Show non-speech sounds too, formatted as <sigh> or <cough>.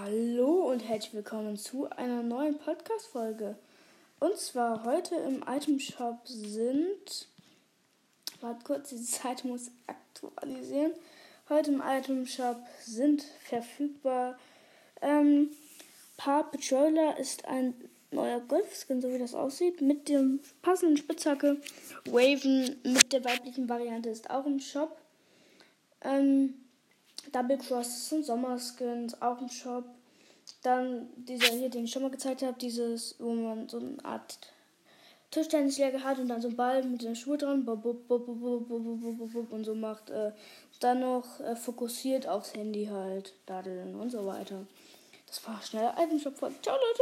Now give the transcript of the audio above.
Hallo und herzlich willkommen zu einer neuen Podcast-Folge. Und zwar heute im Item Shop sind. Warte kurz, die <laughs> Seite muss aktualisieren. Heute im Item Shop sind verfügbar. Ähm, Paar Patroller ist ein neuer Golfskin, so wie das aussieht, mit dem passenden Spitzhacke. Raven mit der weiblichen Variante ist auch im Shop. Ähm, Double Cross sind Sommerskins, auch im Shop. Dann dieser hier, den ich schon mal gezeigt habe, dieses, wo man so eine Art Tischtennisschläger hat und dann so einen Ball mit den Schuhe dran und so macht. Äh, dann noch äh, fokussiert aufs Handy halt, dadeln und so weiter. Das war schnell Item Shop. Ciao Leute!